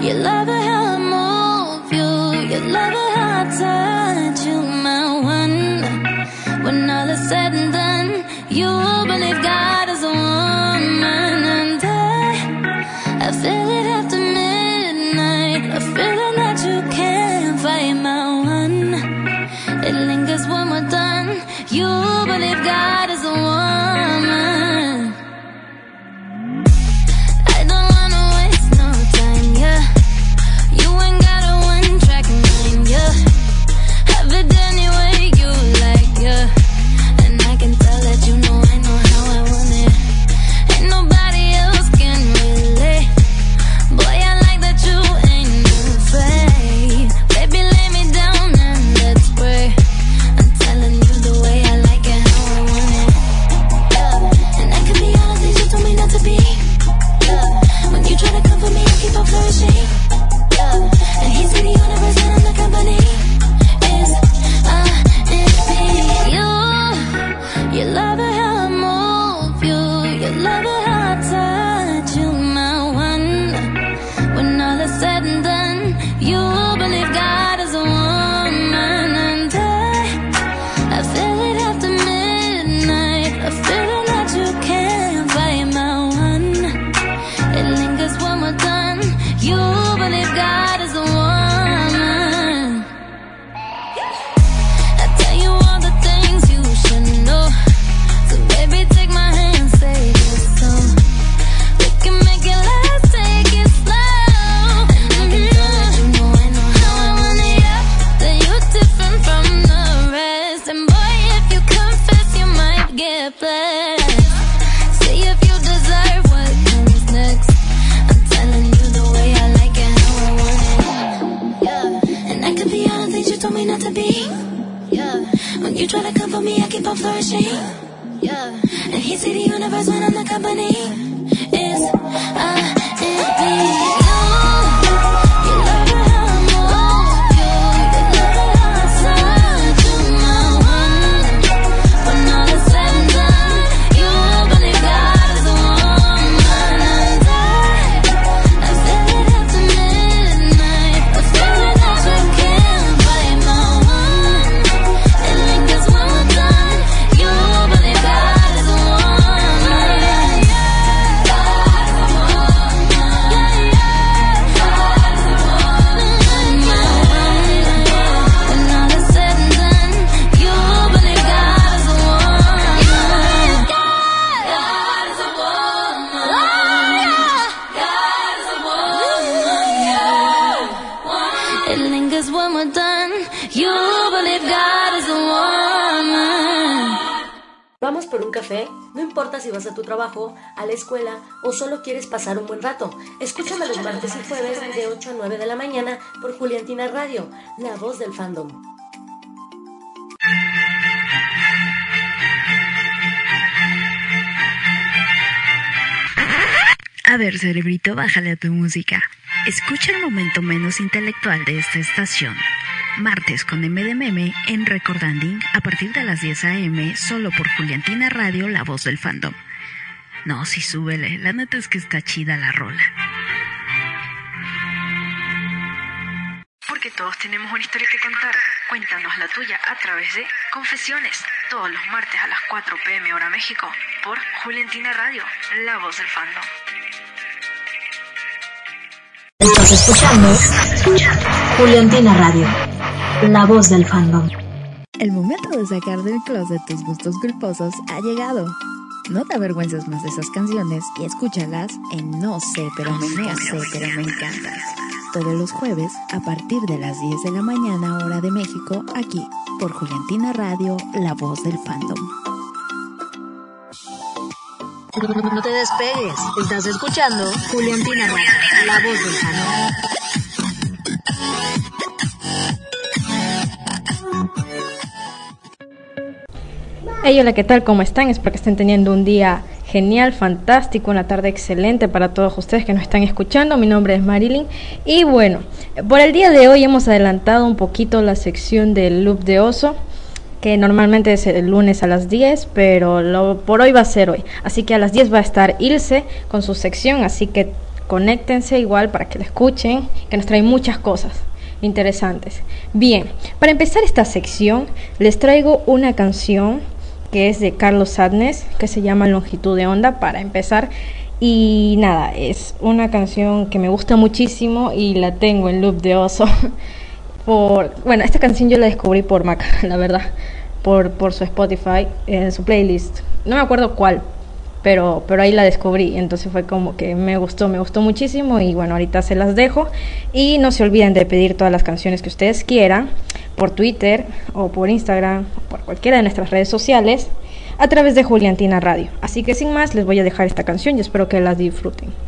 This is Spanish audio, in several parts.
You love a how I move, you, you love a hot time. Por Juliantina Radio, la voz del fandom. A ver, cerebrito, bájale a tu música. Escucha el momento menos intelectual de esta estación. Martes con M de Meme en Recordanding a partir de las 10 a.m. solo por Juliantina Radio, la voz del fandom. No, sí, súbele. La neta es que está chida la rola. Porque todos tenemos una historia que contar. Cuéntanos la tuya a través de Confesiones, todos los martes a las 4 pm hora México, por Juliantina Radio, la voz del fandom. Estás escuchando Juliantina Radio, la voz del fandom. El momento de sacar del closet tus gustos culposos ha llegado. No te avergüences más de esas canciones y escúchalas en No sé, pero me, no sé, pero me encantan. Todos los jueves a partir de las 10 de la mañana hora de México, aquí por Juliantina Radio, la voz del fandom. No te despegues, estás escuchando Juliantina Radio, la voz del fandom. Hey, hola, ¿qué tal? ¿Cómo están? Espero que estén teniendo un día genial, fantástico, una tarde excelente para todos ustedes que nos están escuchando. Mi nombre es Marilyn y bueno, por el día de hoy hemos adelantado un poquito la sección del loop de oso que normalmente es el lunes a las 10, pero lo, por hoy va a ser hoy. Así que a las 10 va a estar Ilse con su sección, así que conéctense igual para que la escuchen, que nos trae muchas cosas interesantes. Bien, para empezar esta sección les traigo una canción que es de Carlos Sadness, que se llama Longitud de Onda, para empezar. Y nada, es una canción que me gusta muchísimo y la tengo en loop de oso. por, bueno, esta canción yo la descubrí por Mac, la verdad, por, por su Spotify, en su playlist. No me acuerdo cuál, pero, pero ahí la descubrí, entonces fue como que me gustó, me gustó muchísimo y bueno, ahorita se las dejo y no se olviden de pedir todas las canciones que ustedes quieran por Twitter o por Instagram o por cualquiera de nuestras redes sociales a través de Juliantina Radio. Así que sin más les voy a dejar esta canción y espero que la disfruten.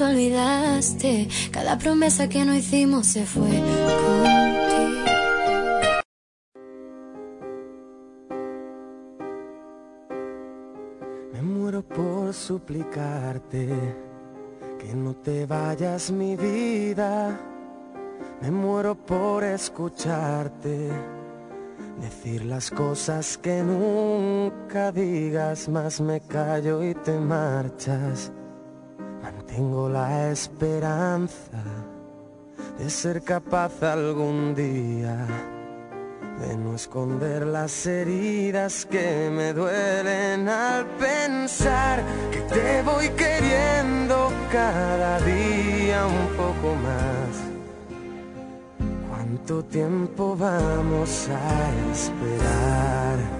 Olvidaste. Cada promesa que no hicimos se fue contigo. Me muero por suplicarte que no te vayas mi vida. Me muero por escucharte. Decir las cosas que nunca digas, más me callo y te marchas. Tengo la esperanza de ser capaz algún día de no esconder las heridas que me duelen al pensar que te voy queriendo cada día un poco más. ¿Cuánto tiempo vamos a esperar?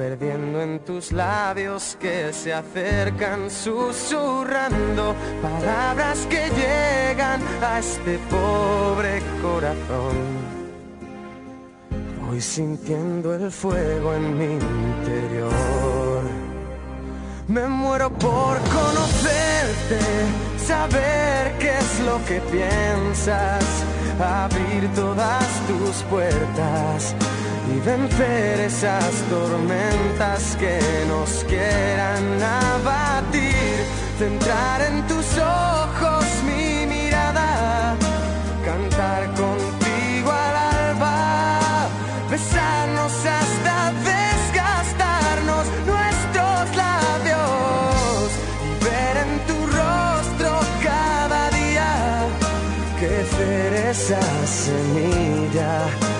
perdiendo en tus labios que se acercan susurrando palabras que llegan a este pobre corazón. Voy sintiendo el fuego en mi interior. Me muero por conocerte, saber qué es lo que piensas, abrir todas tus puertas y vencer esas tormentas que nos quieran abatir, centrar en tus ojos mi mirada, cantar contigo al alba, besarnos hasta desgastarnos nuestros labios. Y ver en tu rostro cada día crecer esa semilla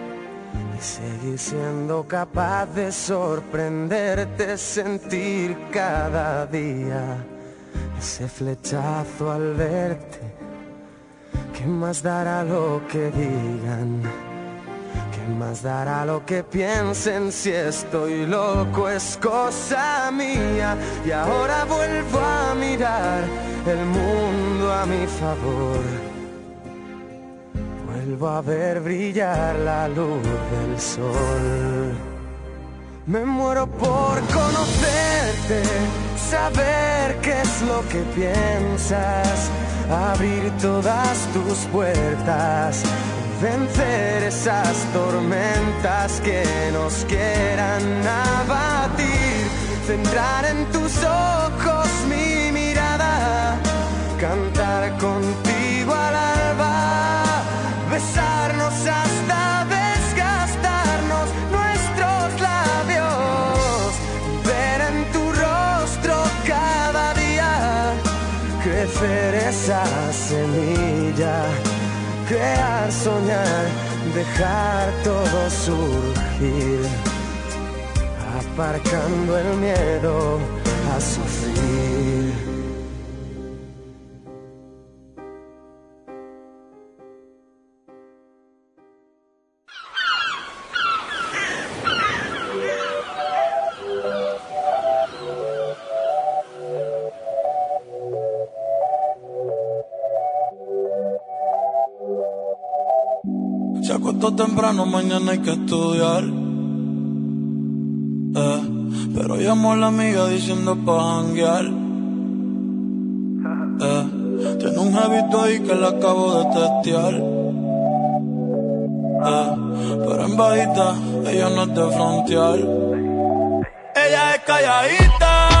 y seguir siendo capaz de sorprenderte, sentir cada día ese flechazo al verte. ¿Qué más dará lo que digan? ¿Qué más dará lo que piensen si estoy loco? Es cosa mía y ahora vuelvo a mirar el mundo a mi favor vuelvo a ver brillar la luz del sol. Me muero por conocerte, saber qué es lo que piensas, abrir todas tus puertas, vencer esas tormentas que nos quieran abatir, centrar en tus ojos mi mirada, cantar contigo al alba besarnos hasta desgastarnos nuestros labios, ver en tu rostro cada día crecer esa semilla, crear, soñar, dejar todo surgir, aparcando el miedo a sufrir. Hay que estudiar. Eh, pero llamo a la amiga diciendo pa' janguear. Eh, tiene un hábito ahí que le acabo de testear. Eh, pero en bajita, ella no es de frontear. Ella es calladita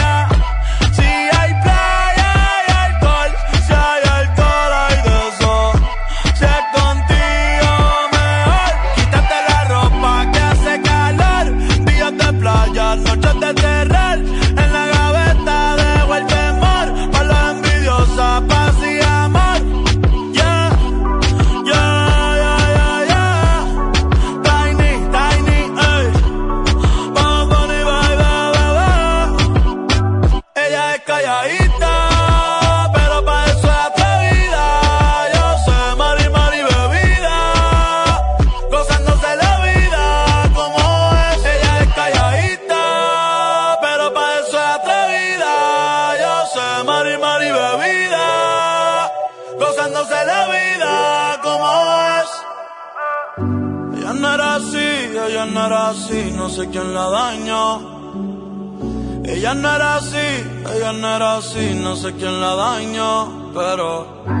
Sé quién la dañó. Ella no era así, ella no era así, no sé quién la dañó, pero...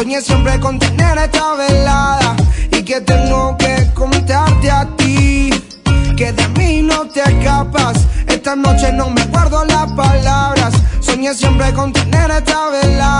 Soñé siempre con tener esta velada y que tengo que contarte a ti. Que de mí no te escapas. Esta noche no me guardo las palabras. Soñé siempre con tener esta velada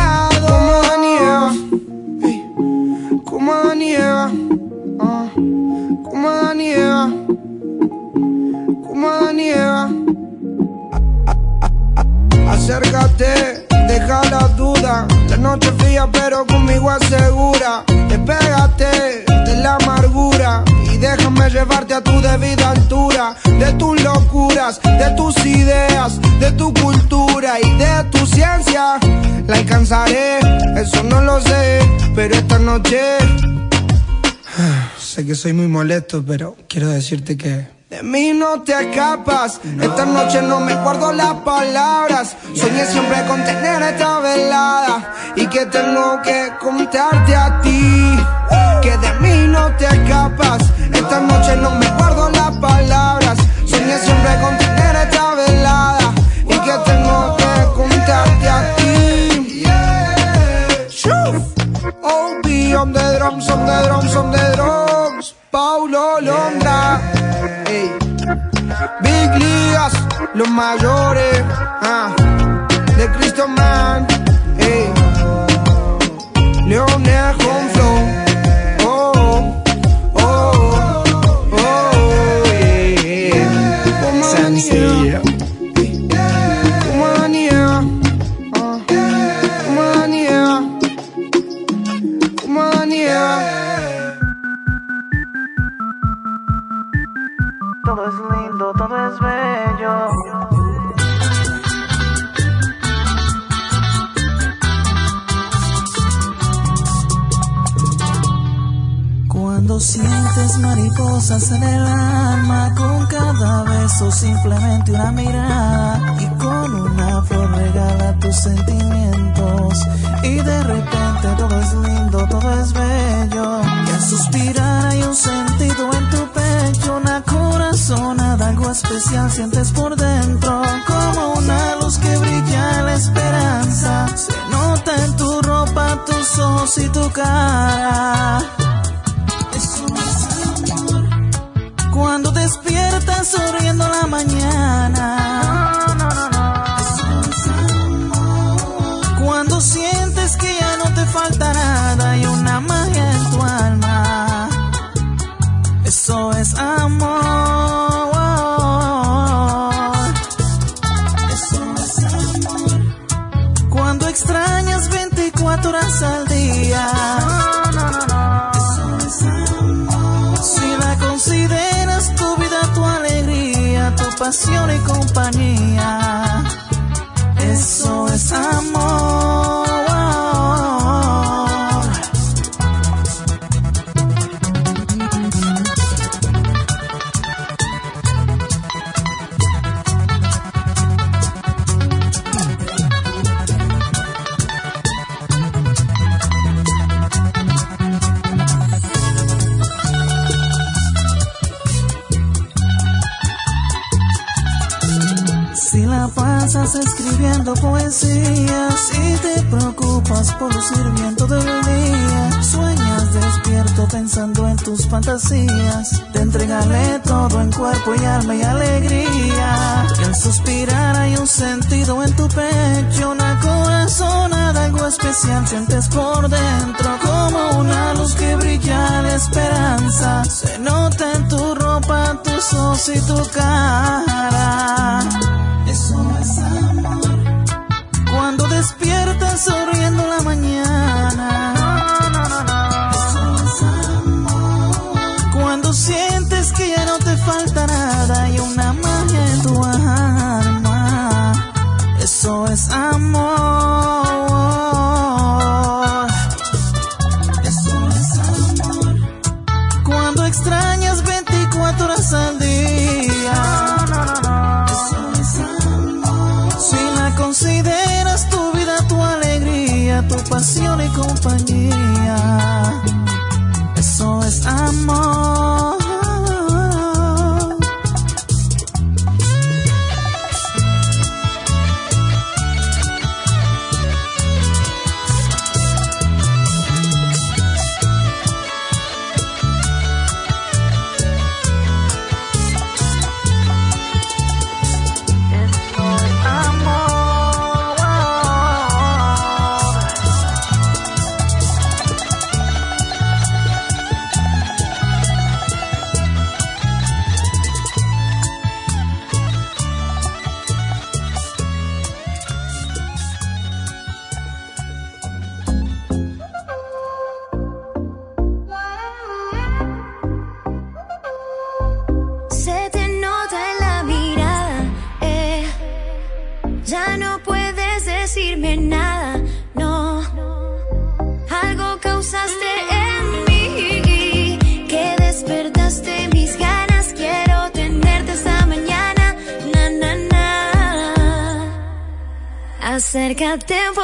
Deja la duda. La noche fría, pero conmigo asegura. Despégate de la amargura y déjame llevarte a tu debida altura. De tus locuras, de tus ideas, de tu cultura y de tu ciencia. La alcanzaré, eso no lo sé, pero esta noche. Sé que soy muy molesto, pero quiero decirte que. De mí no te escapas, esta noche no me guardo las palabras. Soñé siempre con tener esta velada y que tengo que contarte a ti. Que de mí no te escapas, esta noche no me guardo las palabras. Soñé siempre con tener esta velada y que tengo que contarte a ti. Shoo. OB on the drums, on the drums, on the drums. Paulo Londra. Big Ligas, los mayores. ah, de Cristo Man. Ey. Leonel con flow. Mariposas en el alma con cada beso simplemente una mirada y con una flor regala tus sentimientos. Y de repente todo es lindo, todo es bello. Y al suspirar hay un sentido en tu pecho, una corazonada, algo especial sientes por dentro como una luz que brilla la esperanza. Se nota en tu ropa, tus ojos y tu cara y te preocupas por lucir bien todo el día. Sueñas despierto pensando en tus fantasías. Te entregaré todo en cuerpo y alma y alegría. Y en suspirar hay un sentido en tu pecho, una corazonada, algo especial sientes por dentro como una luz que brilla la esperanza. Se nota en tu ropa, tus ojos y tu cara. goddamn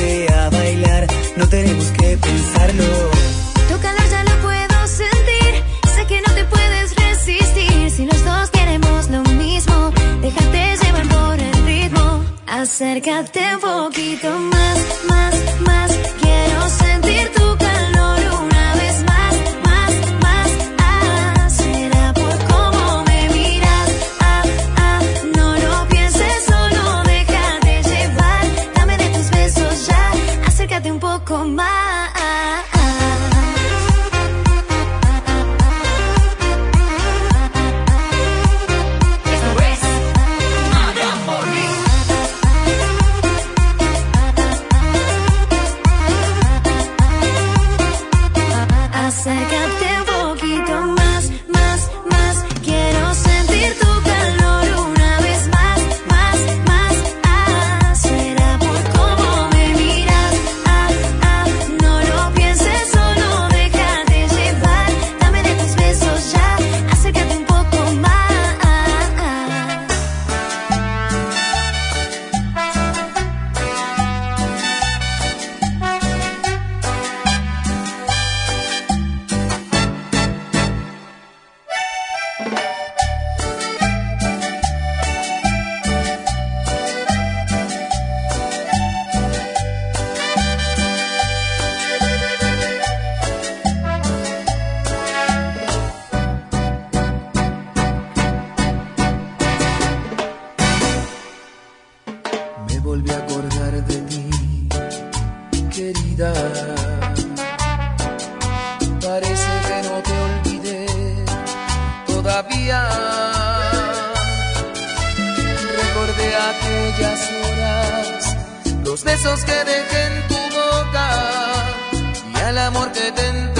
ponte a bailar, no tenemos que pensarlo. Tu calor ya lo puedo sentir, sé que no te puedes resistir. Si los dos queremos lo mismo, déjate llevar por el ritmo. Acércate un poquito más. volví a acordar de ti, querida. Parece que no te olvidé todavía. Recordé aquellas horas, los besos que dejé en tu boca y al amor que te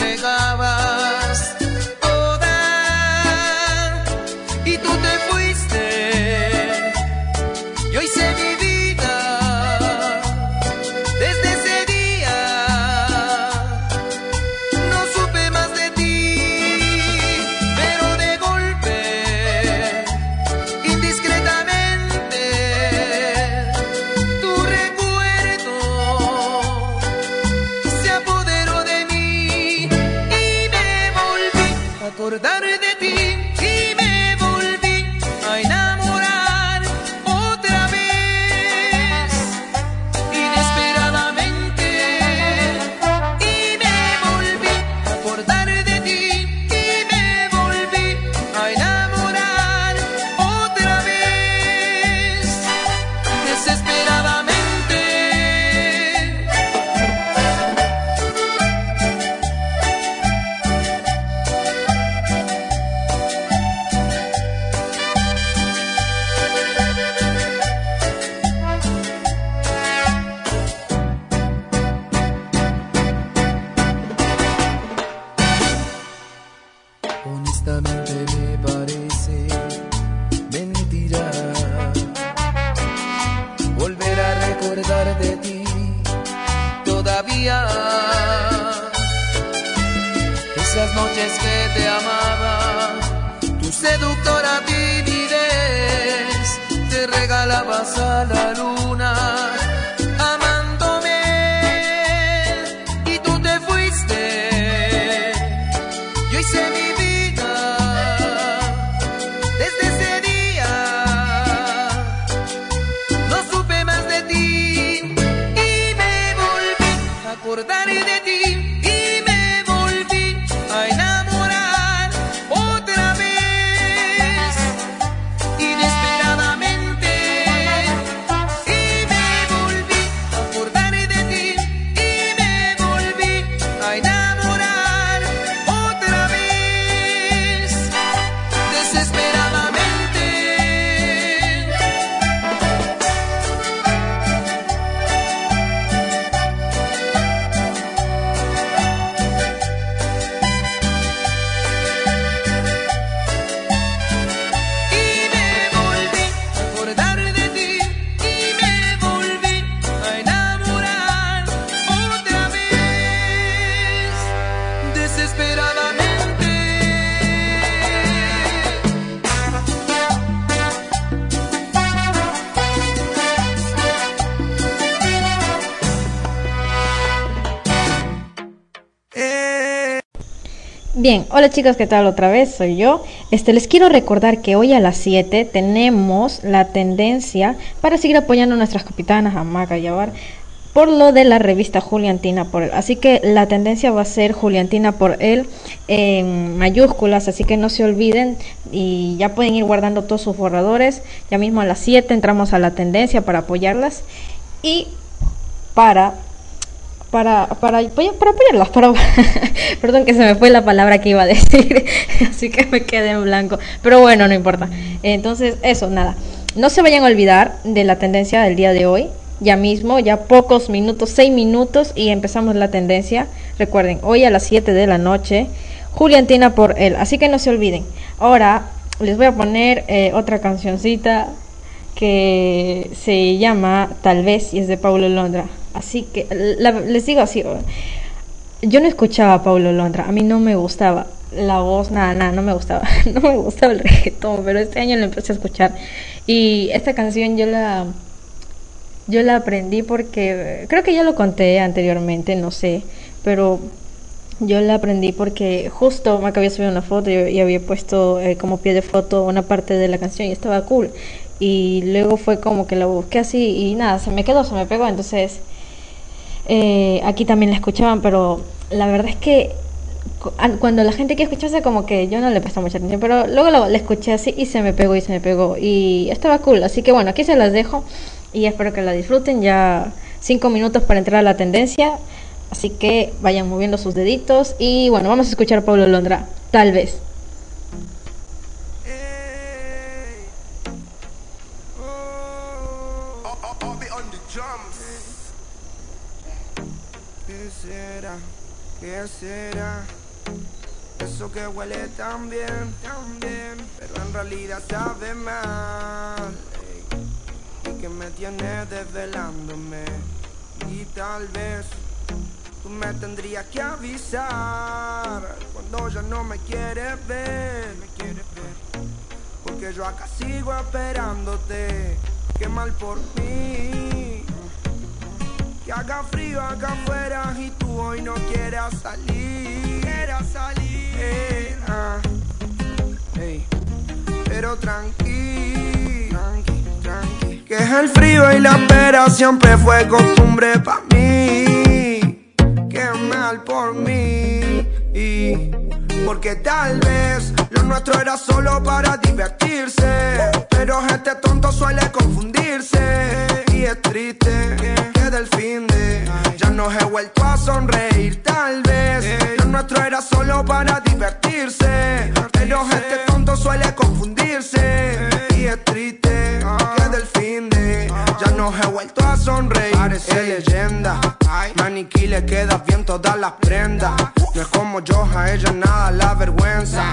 esas noches que te amaba, tu seductora timidez te regalabas a la luna Bien, hola chicos, ¿qué tal otra vez? Soy yo. Este, les quiero recordar que hoy a las 7 tenemos la tendencia para seguir apoyando a nuestras capitanas, a Maca y a Bar, por lo de la revista Juliantina por él. Así que la tendencia va a ser Juliantina por él en mayúsculas, así que no se olviden y ya pueden ir guardando todos sus borradores. Ya mismo a las 7 entramos a la tendencia para apoyarlas y para para, para, para apoyarlas, para, perdón que se me fue la palabra que iba a decir, así que me quedé en blanco, pero bueno, no importa. Entonces, eso, nada, no se vayan a olvidar de la tendencia del día de hoy, ya mismo, ya pocos minutos, seis minutos y empezamos la tendencia. Recuerden, hoy a las 7 de la noche, Juliantina por él, así que no se olviden. Ahora les voy a poner eh, otra cancioncita que se llama Tal vez y es de Paulo Londra. Así que la- les digo así, yo no escuchaba a Paulo Londra, a mí no me gustaba la voz, nada, nada, no me gustaba, no me gustaba el reggaetón, pero este año lo empecé a escuchar y esta canción yo la yo la aprendí porque creo que ya lo conté anteriormente, no sé, pero yo la aprendí porque justo me había subido una foto y, había puesto eh, como pie de foto una parte de la canción y estaba cool. Y luego fue como que la busqué así y nada, se me quedó, se me pegó. Entonces, eh, aquí también la escuchaban, pero la verdad es que cu- an- cuando la gente quiere escucharse como que yo no le presto mucha atención, pero luego la, la escuché así y se me pegó y se me pegó y estaba cool. Así que bueno, aquí se las dejo y espero que la disfruten. Ya cinco minutos para entrar a la tendencia. Así que vayan moviendo sus deditos y bueno, vamos a escuchar a Pablo Londra, tal vez. Será? Eso que huele tan bien, tan bien, pero en realidad sabe mal. Y que me tiene desvelándome. Y tal vez tú me tendrías que avisar cuando ya no me quieres ver. Me quieres ver. Porque yo acá sigo esperándote. Qué mal por mí. Que haga frío acá afuera y tú hoy no quieras salir. Quieras salir. Eh, ah. Pero tranqui, tranqui. Que es el frío y la espera siempre fue costumbre para mí. Qué mal por mí. Porque tal vez lo nuestro era solo para divertirse. Pero este tonto suele confundirse. Y es triste del fin de ya no he vuelto a sonreír. Tal vez lo nuestro era solo para divertirse. Pero este tonto suele confundirse. Y es triste que del fin de ya no he vuelto a sonreír. Parece leyenda. Maniquí le queda bien todas las prendas. No es como yo, a ella nada la vergüenza.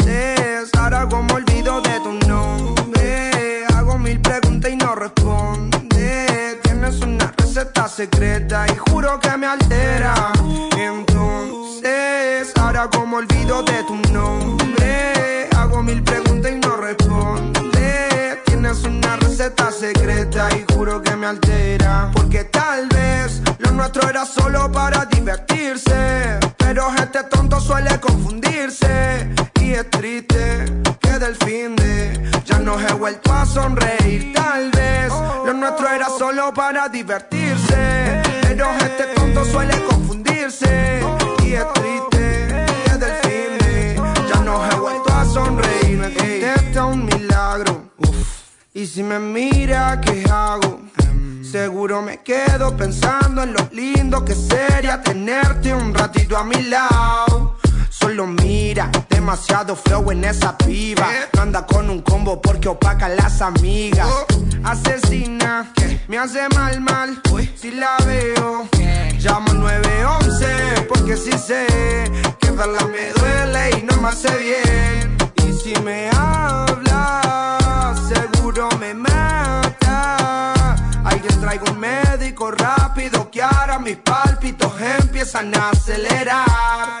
ahora como olvido de tu nombre. Hago mil preguntas y no responde. Tienes una receta secreta y juro que me altera. Entonces, ahora como olvido de tu nombre. Hago mil preguntas y no responde. Tienes una receta secreta y juro que me altera. Porque tal vez lo nuestro era solo para divertirse. Pero este tonto suele confundirse. Es triste que del fin de ya no he vuelto a sonreír. Tal vez lo nuestro era solo para divertirse. Pero este tonto suele confundirse. Y es triste que del fin de ya no he vuelto a sonreír. Me contesta un milagro. Y si me mira, ¿qué hago? Seguro me quedo pensando en lo lindo que sería tenerte un ratito a mi lado. Solo mira, demasiado flow en esa piba. No anda con un combo porque opaca a las amigas. Asesina, me hace mal, mal. Si la veo, llamo 911 porque si sé que verla me duele y no me hace bien. Y si me habla, seguro me mata. Alguien traiga un médico rápido que ahora mis pálpitos empiezan a acelerar.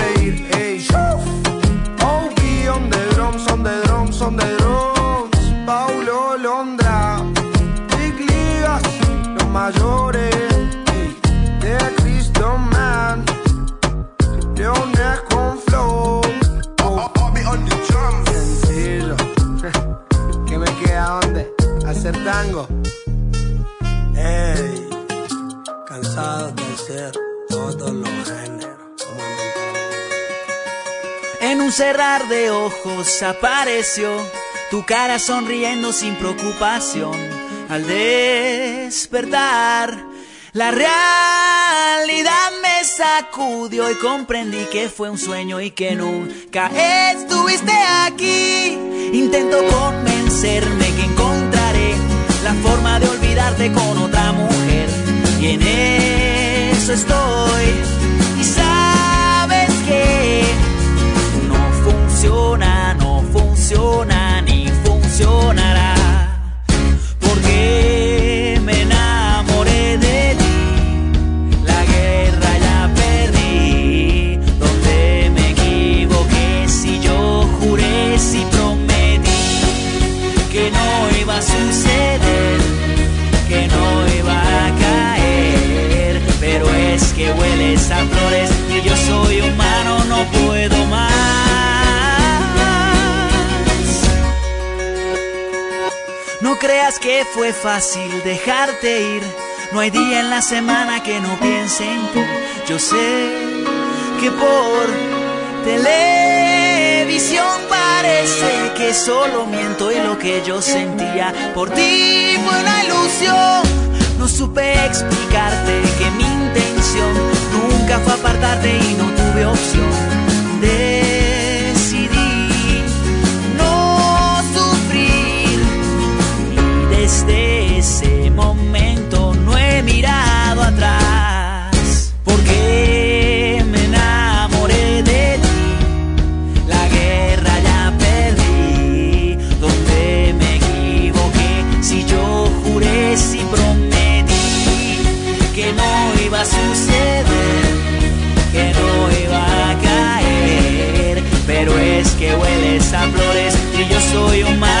En un cerrar de ojos apareció tu cara sonriendo sin preocupación. Al despertar, la realidad me sacudió y comprendí que fue un sueño y que nunca estuviste aquí. Intento convencerme que encontraré la forma de olvidarte con otra. Y en eso estoy. Y sabes que no funciona, no funciona ni funcionará. Porque creas que fue fácil dejarte ir. No hay día en la semana que no piense en ti. Yo sé que por televisión parece que solo miento y lo que yo sentía por ti fue una ilusión. No supe explicarte que mi intención nunca fue apartarte y no tuve opción. Soy humano,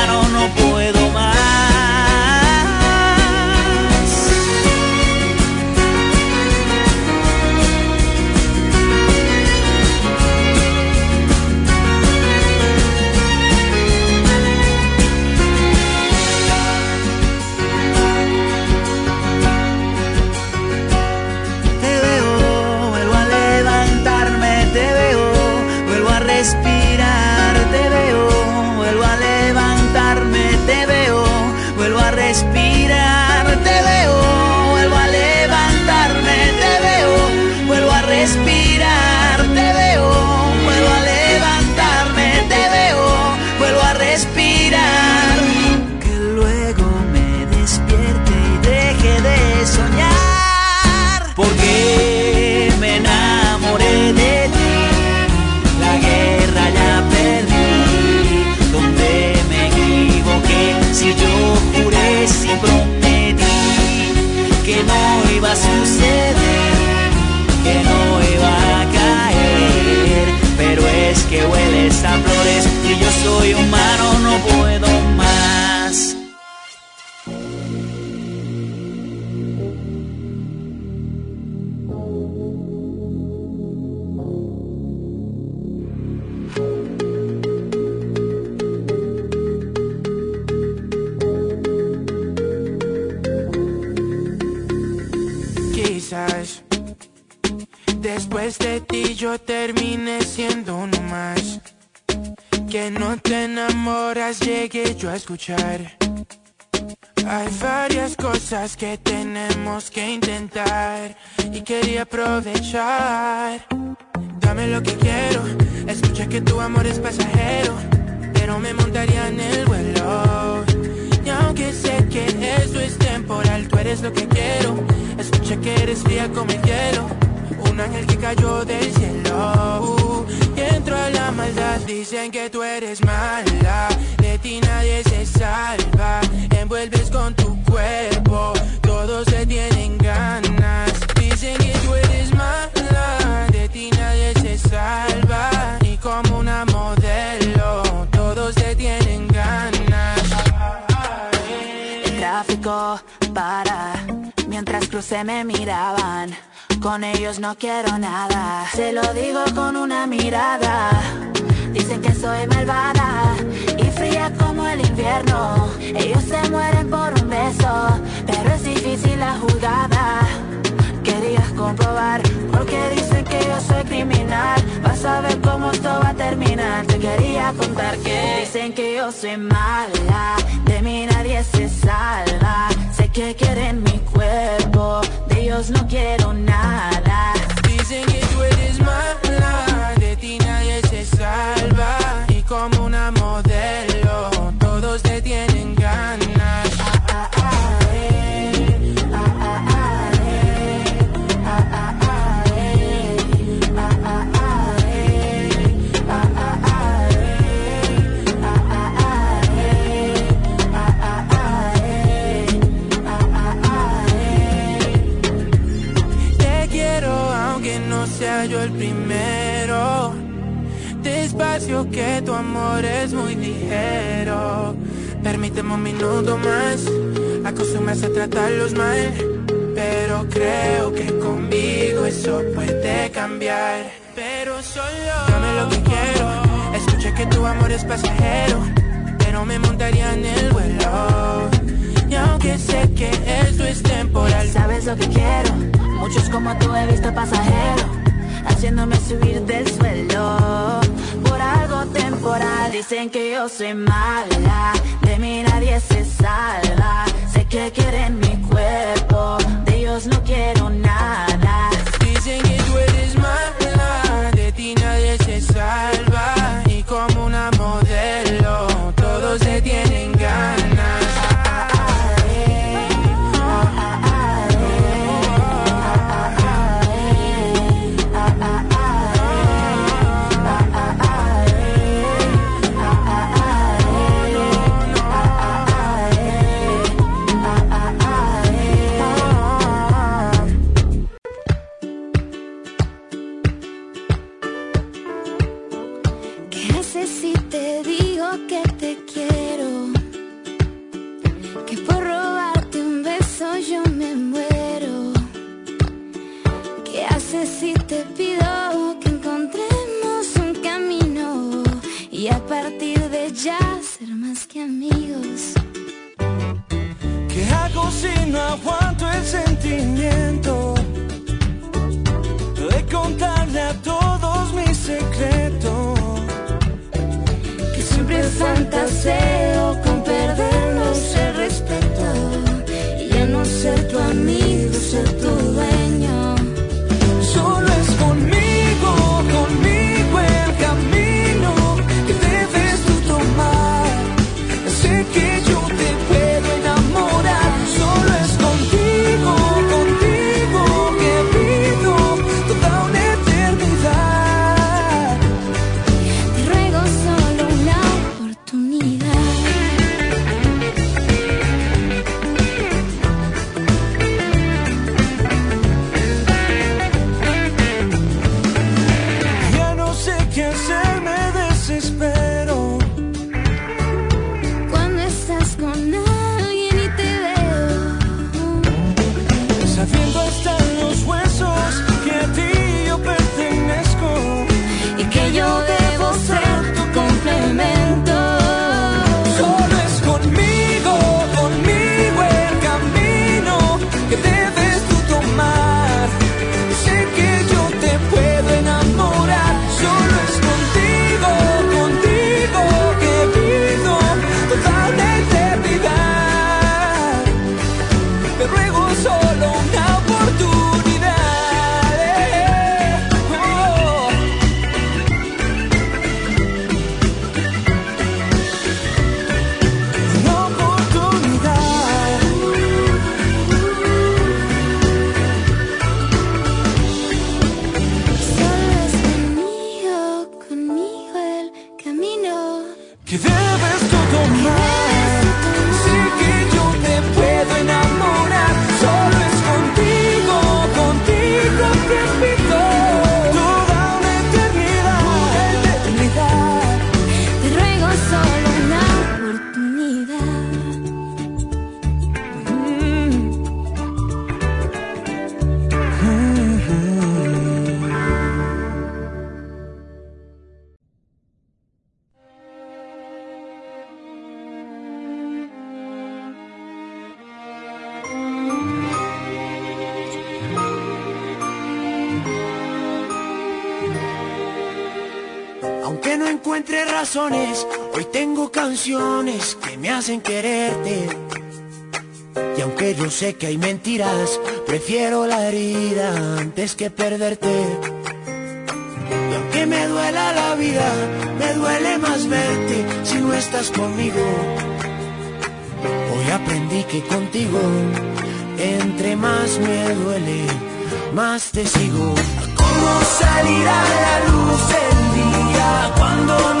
yo termine siendo uno más. Que no te enamoras, llegué yo a escuchar. Hay varias cosas que tenemos que intentar y quería aprovechar. Dame lo que quiero, escucha que tu amor es pasajero, pero me montaría en el vuelo. Y aunque sé que eso es temporal, tú eres lo que quiero. Escucha que eres fría como el ángel que cayó del cielo. Uh, y entro a la maldad, dicen que tú eres mala, de ti nadie se salva. Envuelves con tu cuerpo, todos se tienen ganas. Dicen que tú eres mala, de ti nadie se salva. Y como una modelo, todos se tienen ganas. El tráfico para mientras crucé me miraban. Con ellos no quiero nada. Se lo digo con una mirada. Dicen que soy malvada y fría como el invierno. Ellos se mueren por un beso, pero es difícil la jugada. Querías comprobar porque dicen que yo soy criminal. Vas a ver cómo esto va a terminar. Te quería contar que dicen que yo soy mala. De mí nadie se salva. Sé que quieren mi cuerpo. De ellos no quiero nada. Dicen que tú eres mala, de ti nadie se salva. Y como una Que tu amor es muy ligero. Permíteme un minuto más. Acostumbras a tratarlos mal. Pero creo que conmigo eso puede cambiar. Pero solo dame lo que quiero. Escuché que tu amor es pasajero. Pero me montaría en el vuelo. Y aunque sé que esto es temporal. Sabes lo que quiero. Muchos como tú he visto pasajero. Haciéndome subir del suelo. Por algo temporal. Dicen que yo soy mala. De mí nadie se salva. Sé que quieren mi cuerpo. De ellos no quiero nada. Dicen Que siempre fantaseo con que debes tú tomar. Hoy tengo canciones que me hacen quererte. Y aunque yo sé que hay mentiras, prefiero la herida antes que perderte. Y aunque me duela la vida, me duele más verte si no estás conmigo. Hoy aprendí que contigo, entre más me duele, más te sigo. ¿Cómo salir a la luz del día cuando no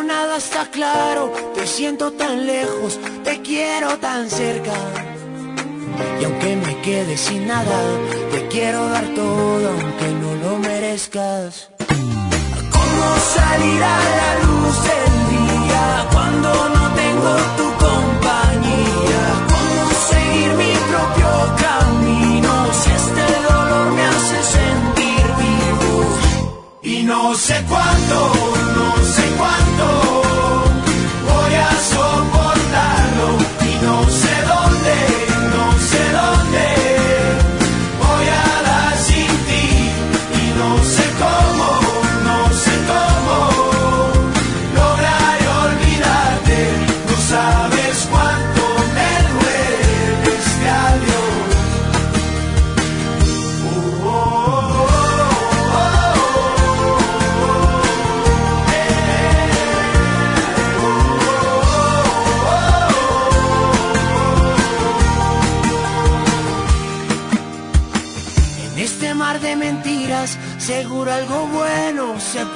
Nada está claro, te siento tan lejos, te quiero tan cerca. Y aunque me quede sin nada, te quiero dar todo aunque no lo merezcas. ¿Cómo salir a la luz del día cuando no tengo tu compañía? ¿Cómo seguir mi propio camino si este dolor me hace sentir vivo? Y no sé cuánto, no sé cuánto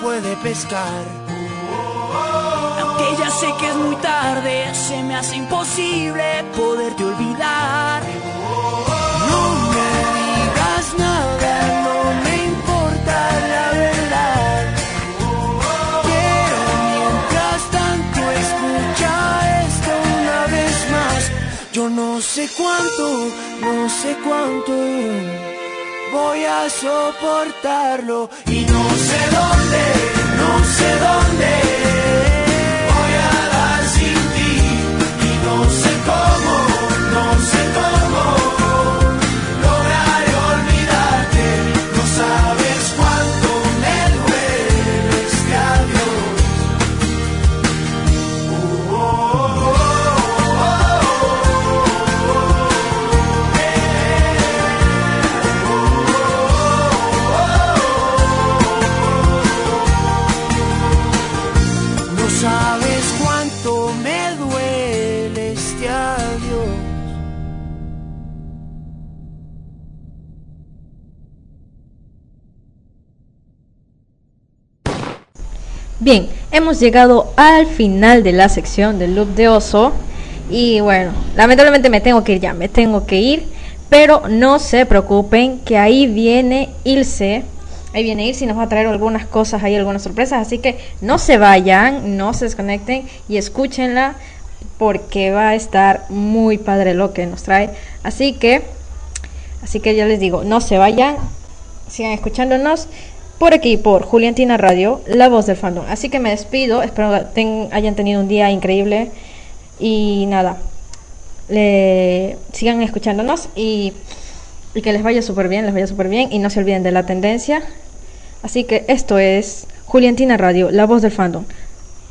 puede pescar. Aunque ya sé que es muy tarde, se me hace imposible poderte olvidar. No me digas nada, no me importa la verdad. Quiero mientras tanto escucha esto una vez más. Yo no sé cuánto, no sé cuánto voy a soportarlo y no sé dónde, no sé dónde Bien, hemos llegado al final de la sección del loop de oso. Y bueno, lamentablemente me tengo que ir ya, me tengo que ir. Pero no se preocupen, que ahí viene Ilse. Ahí viene Ilse y nos va a traer algunas cosas, ahí algunas sorpresas. Así que no se vayan, no se desconecten y escúchenla porque va a estar muy padre lo que nos trae. Así que, así que ya les digo, no se vayan, sigan escuchándonos por aquí, por Juliantina Radio, la voz del fandom. Así que me despido, espero que hayan tenido un día increíble y nada, le sigan escuchándonos y, y que les vaya súper bien, les vaya súper bien y no se olviden de la tendencia. Así que esto es Juliantina Radio, la voz del fandom.